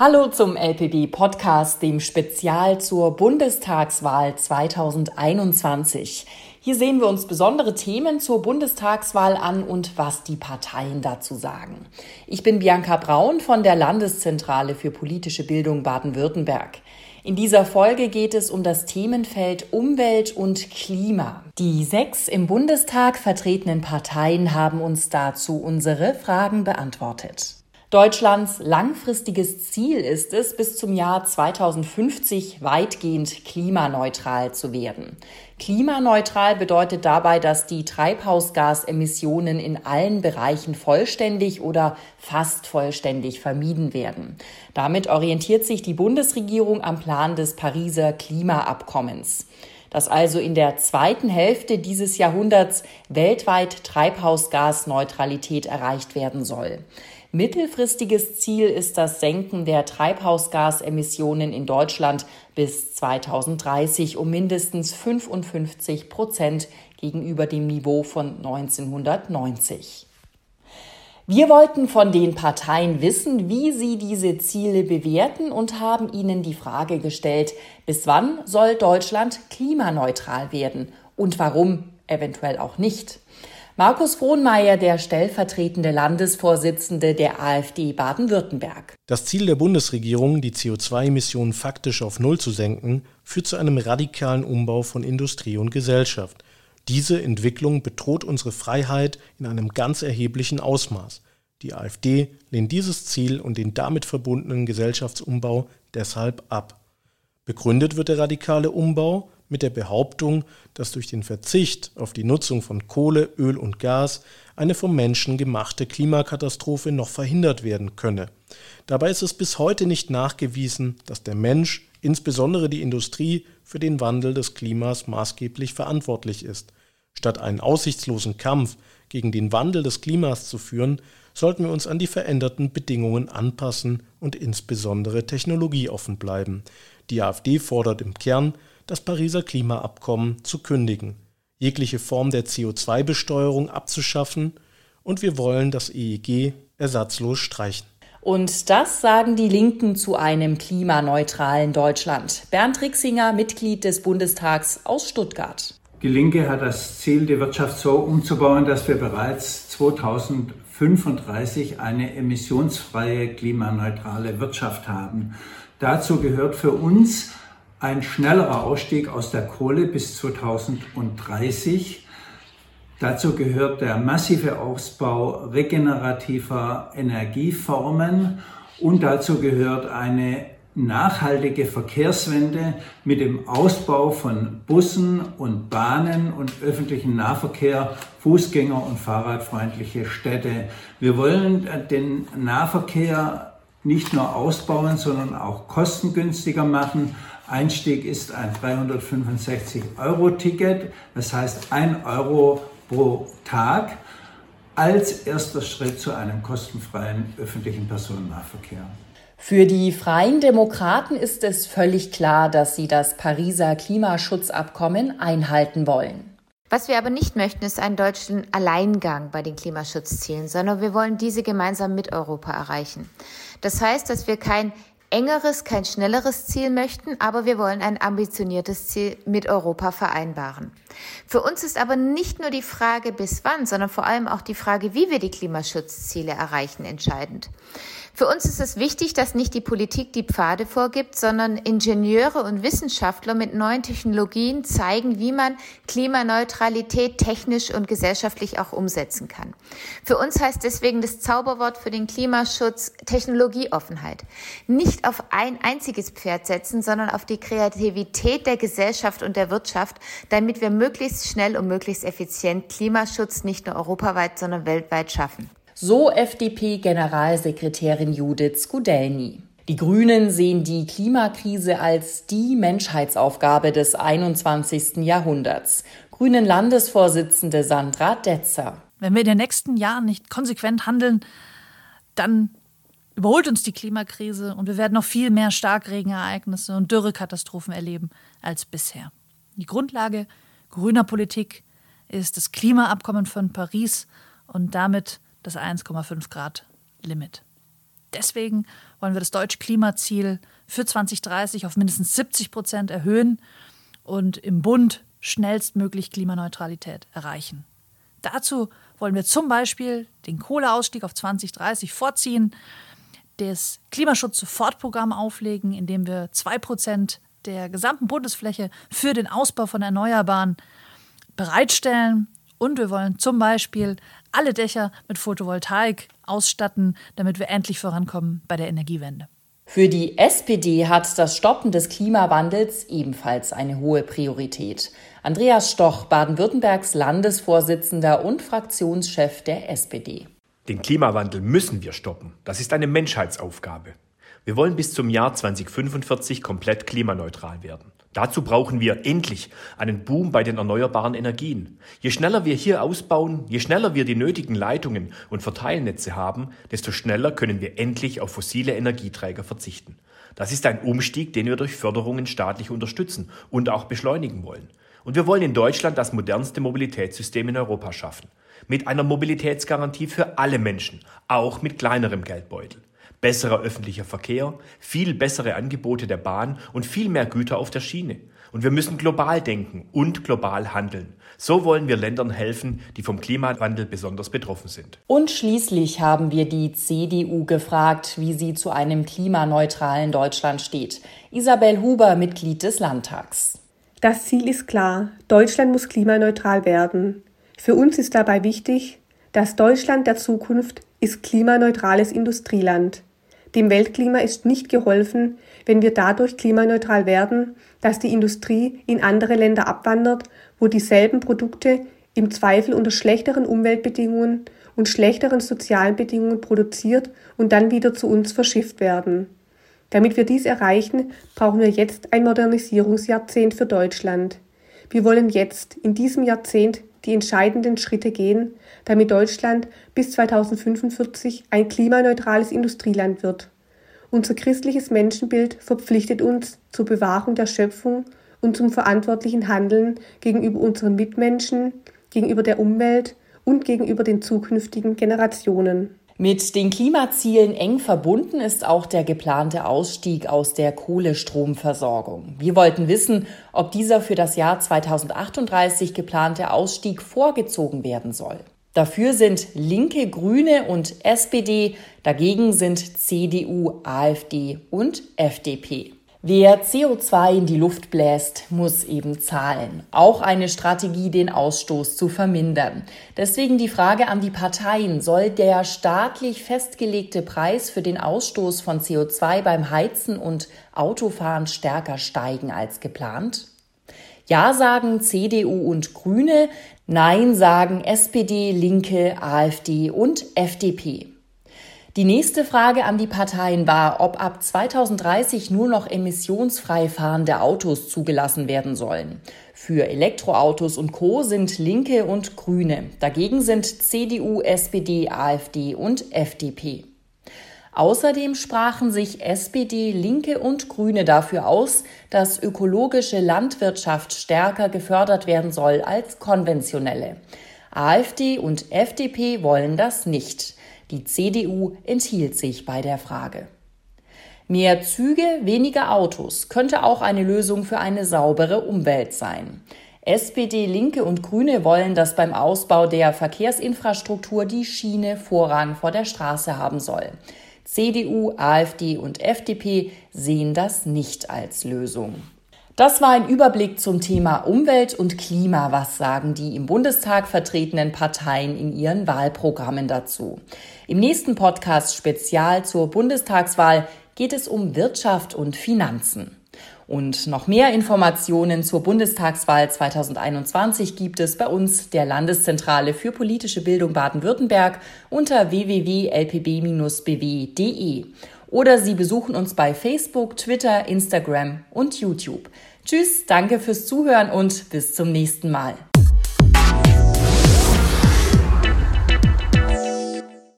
Hallo zum LPB Podcast, dem Spezial zur Bundestagswahl 2021. Hier sehen wir uns besondere Themen zur Bundestagswahl an und was die Parteien dazu sagen. Ich bin Bianca Braun von der Landeszentrale für politische Bildung Baden-Württemberg. In dieser Folge geht es um das Themenfeld Umwelt und Klima. Die sechs im Bundestag vertretenen Parteien haben uns dazu unsere Fragen beantwortet. Deutschlands langfristiges Ziel ist es, bis zum Jahr 2050 weitgehend klimaneutral zu werden. Klimaneutral bedeutet dabei, dass die Treibhausgasemissionen in allen Bereichen vollständig oder fast vollständig vermieden werden. Damit orientiert sich die Bundesregierung am Plan des Pariser Klimaabkommens dass also in der zweiten Hälfte dieses Jahrhunderts weltweit Treibhausgasneutralität erreicht werden soll. Mittelfristiges Ziel ist das Senken der Treibhausgasemissionen in Deutschland bis 2030 um mindestens 55 Prozent gegenüber dem Niveau von 1990. Wir wollten von den Parteien wissen, wie sie diese Ziele bewerten und haben ihnen die Frage gestellt, bis wann soll Deutschland klimaneutral werden und warum eventuell auch nicht. Markus Frohnmeier, der stellvertretende Landesvorsitzende der AfD Baden-Württemberg. Das Ziel der Bundesregierung, die CO2-Emissionen faktisch auf Null zu senken, führt zu einem radikalen Umbau von Industrie und Gesellschaft. Diese Entwicklung bedroht unsere Freiheit in einem ganz erheblichen Ausmaß. Die AfD lehnt dieses Ziel und den damit verbundenen Gesellschaftsumbau deshalb ab. Begründet wird der radikale Umbau mit der Behauptung, dass durch den Verzicht auf die Nutzung von Kohle, Öl und Gas eine vom Menschen gemachte Klimakatastrophe noch verhindert werden könne. Dabei ist es bis heute nicht nachgewiesen, dass der Mensch, insbesondere die Industrie, für den Wandel des Klimas maßgeblich verantwortlich ist. Statt einen aussichtslosen Kampf gegen den Wandel des Klimas zu führen, sollten wir uns an die veränderten Bedingungen anpassen und insbesondere technologieoffen bleiben. Die AfD fordert im Kern, das Pariser Klimaabkommen zu kündigen, jegliche Form der CO2-Besteuerung abzuschaffen und wir wollen das EEG ersatzlos streichen. Und das sagen die Linken zu einem klimaneutralen Deutschland. Bernd Rixinger, Mitglied des Bundestags aus Stuttgart. Die Linke hat das Ziel, die Wirtschaft so umzubauen, dass wir bereits 2035 eine emissionsfreie, klimaneutrale Wirtschaft haben. Dazu gehört für uns ein schnellerer Ausstieg aus der Kohle bis 2030. Dazu gehört der massive Ausbau regenerativer Energieformen und dazu gehört eine nachhaltige Verkehrswende mit dem Ausbau von Bussen und Bahnen und öffentlichen Nahverkehr, Fußgänger- und Fahrradfreundliche Städte. Wir wollen den Nahverkehr nicht nur ausbauen, sondern auch kostengünstiger machen. Einstieg ist ein 365-Euro-Ticket, das heißt 1 Euro pro Tag als erster Schritt zu einem kostenfreien öffentlichen Personennahverkehr. Für die Freien Demokraten ist es völlig klar, dass sie das Pariser Klimaschutzabkommen einhalten wollen. Was wir aber nicht möchten, ist einen deutschen Alleingang bei den Klimaschutzzielen, sondern wir wollen diese gemeinsam mit Europa erreichen. Das heißt, dass wir kein engeres, kein schnelleres Ziel möchten, aber wir wollen ein ambitioniertes Ziel mit Europa vereinbaren. Für uns ist aber nicht nur die Frage bis wann, sondern vor allem auch die Frage, wie wir die Klimaschutzziele erreichen, entscheidend. Für uns ist es wichtig, dass nicht die Politik die Pfade vorgibt, sondern Ingenieure und Wissenschaftler mit neuen Technologien zeigen, wie man Klimaneutralität technisch und gesellschaftlich auch umsetzen kann. Für uns heißt deswegen das Zauberwort für den Klimaschutz Technologieoffenheit. Nicht auf ein einziges Pferd setzen, sondern auf die Kreativität der Gesellschaft und der Wirtschaft, damit wir möglichst schnell und möglichst effizient Klimaschutz nicht nur europaweit, sondern weltweit schaffen. So FDP-Generalsekretärin Judith Skudelny. Die Grünen sehen die Klimakrise als die Menschheitsaufgabe des 21. Jahrhunderts. Grünen Landesvorsitzende Sandra Detzer. Wenn wir in den nächsten Jahren nicht konsequent handeln, dann überholt uns die Klimakrise und wir werden noch viel mehr Starkregenereignisse und Dürrekatastrophen erleben als bisher. Die Grundlage grüner Politik ist das Klimaabkommen von Paris und damit das 1,5 Grad Limit. Deswegen wollen wir das deutsche Klimaziel für 2030 auf mindestens 70 Prozent erhöhen und im Bund schnellstmöglich Klimaneutralität erreichen. Dazu wollen wir zum Beispiel den Kohleausstieg auf 2030 vorziehen, das Klimaschutz-Sofortprogramm auflegen, indem wir 2% der gesamten Bundesfläche für den Ausbau von Erneuerbaren bereitstellen. Und wir wollen zum Beispiel alle Dächer mit Photovoltaik ausstatten, damit wir endlich vorankommen bei der Energiewende. Für die SPD hat das Stoppen des Klimawandels ebenfalls eine hohe Priorität. Andreas Stoch, Baden-Württembergs Landesvorsitzender und Fraktionschef der SPD. Den Klimawandel müssen wir stoppen. Das ist eine Menschheitsaufgabe. Wir wollen bis zum Jahr 2045 komplett klimaneutral werden. Dazu brauchen wir endlich einen Boom bei den erneuerbaren Energien. Je schneller wir hier ausbauen, je schneller wir die nötigen Leitungen und Verteilnetze haben, desto schneller können wir endlich auf fossile Energieträger verzichten. Das ist ein Umstieg, den wir durch Förderungen staatlich unterstützen und auch beschleunigen wollen. Und wir wollen in Deutschland das modernste Mobilitätssystem in Europa schaffen. Mit einer Mobilitätsgarantie für alle Menschen, auch mit kleinerem Geldbeutel besserer öffentlicher Verkehr, viel bessere Angebote der Bahn und viel mehr Güter auf der Schiene. Und wir müssen global denken und global handeln. So wollen wir Ländern helfen, die vom Klimawandel besonders betroffen sind. Und schließlich haben wir die CDU gefragt, wie sie zu einem klimaneutralen Deutschland steht. Isabel Huber, Mitglied des Landtags. Das Ziel ist klar. Deutschland muss klimaneutral werden. Für uns ist dabei wichtig, dass Deutschland der Zukunft ist klimaneutrales Industrieland. Dem Weltklima ist nicht geholfen, wenn wir dadurch klimaneutral werden, dass die Industrie in andere Länder abwandert, wo dieselben Produkte im Zweifel unter schlechteren Umweltbedingungen und schlechteren sozialen Bedingungen produziert und dann wieder zu uns verschifft werden. Damit wir dies erreichen, brauchen wir jetzt ein Modernisierungsjahrzehnt für Deutschland. Wir wollen jetzt in diesem Jahrzehnt die entscheidenden Schritte gehen, damit Deutschland bis 2045 ein klimaneutrales Industrieland wird. Unser christliches Menschenbild verpflichtet uns zur Bewahrung der Schöpfung und zum verantwortlichen Handeln gegenüber unseren Mitmenschen, gegenüber der Umwelt und gegenüber den zukünftigen Generationen. Mit den Klimazielen eng verbunden ist auch der geplante Ausstieg aus der Kohlestromversorgung. Wir wollten wissen, ob dieser für das Jahr 2038 geplante Ausstieg vorgezogen werden soll. Dafür sind Linke, Grüne und SPD, dagegen sind CDU, AfD und FDP. Wer CO2 in die Luft bläst, muss eben zahlen. Auch eine Strategie, den Ausstoß zu vermindern. Deswegen die Frage an die Parteien, soll der staatlich festgelegte Preis für den Ausstoß von CO2 beim Heizen und Autofahren stärker steigen als geplant? Ja sagen CDU und Grüne, Nein sagen SPD, Linke, AfD und FDP. Die nächste Frage an die Parteien war, ob ab 2030 nur noch emissionsfrei fahrende Autos zugelassen werden sollen. Für Elektroautos und Co sind Linke und Grüne. Dagegen sind CDU, SPD, AfD und FDP. Außerdem sprachen sich SPD, Linke und Grüne dafür aus, dass ökologische Landwirtschaft stärker gefördert werden soll als konventionelle. AfD und FDP wollen das nicht. Die CDU enthielt sich bei der Frage. Mehr Züge, weniger Autos könnte auch eine Lösung für eine saubere Umwelt sein. SPD, Linke und Grüne wollen, dass beim Ausbau der Verkehrsinfrastruktur die Schiene Vorrang vor der Straße haben soll. CDU, AfD und FDP sehen das nicht als Lösung. Das war ein Überblick zum Thema Umwelt und Klima. Was sagen die im Bundestag vertretenen Parteien in ihren Wahlprogrammen dazu? Im nächsten Podcast Spezial zur Bundestagswahl geht es um Wirtschaft und Finanzen. Und noch mehr Informationen zur Bundestagswahl 2021 gibt es bei uns der Landeszentrale für politische Bildung Baden-Württemberg unter www.lpb-bw.de oder Sie besuchen uns bei Facebook, Twitter, Instagram und YouTube. Tschüss, danke fürs Zuhören und bis zum nächsten Mal.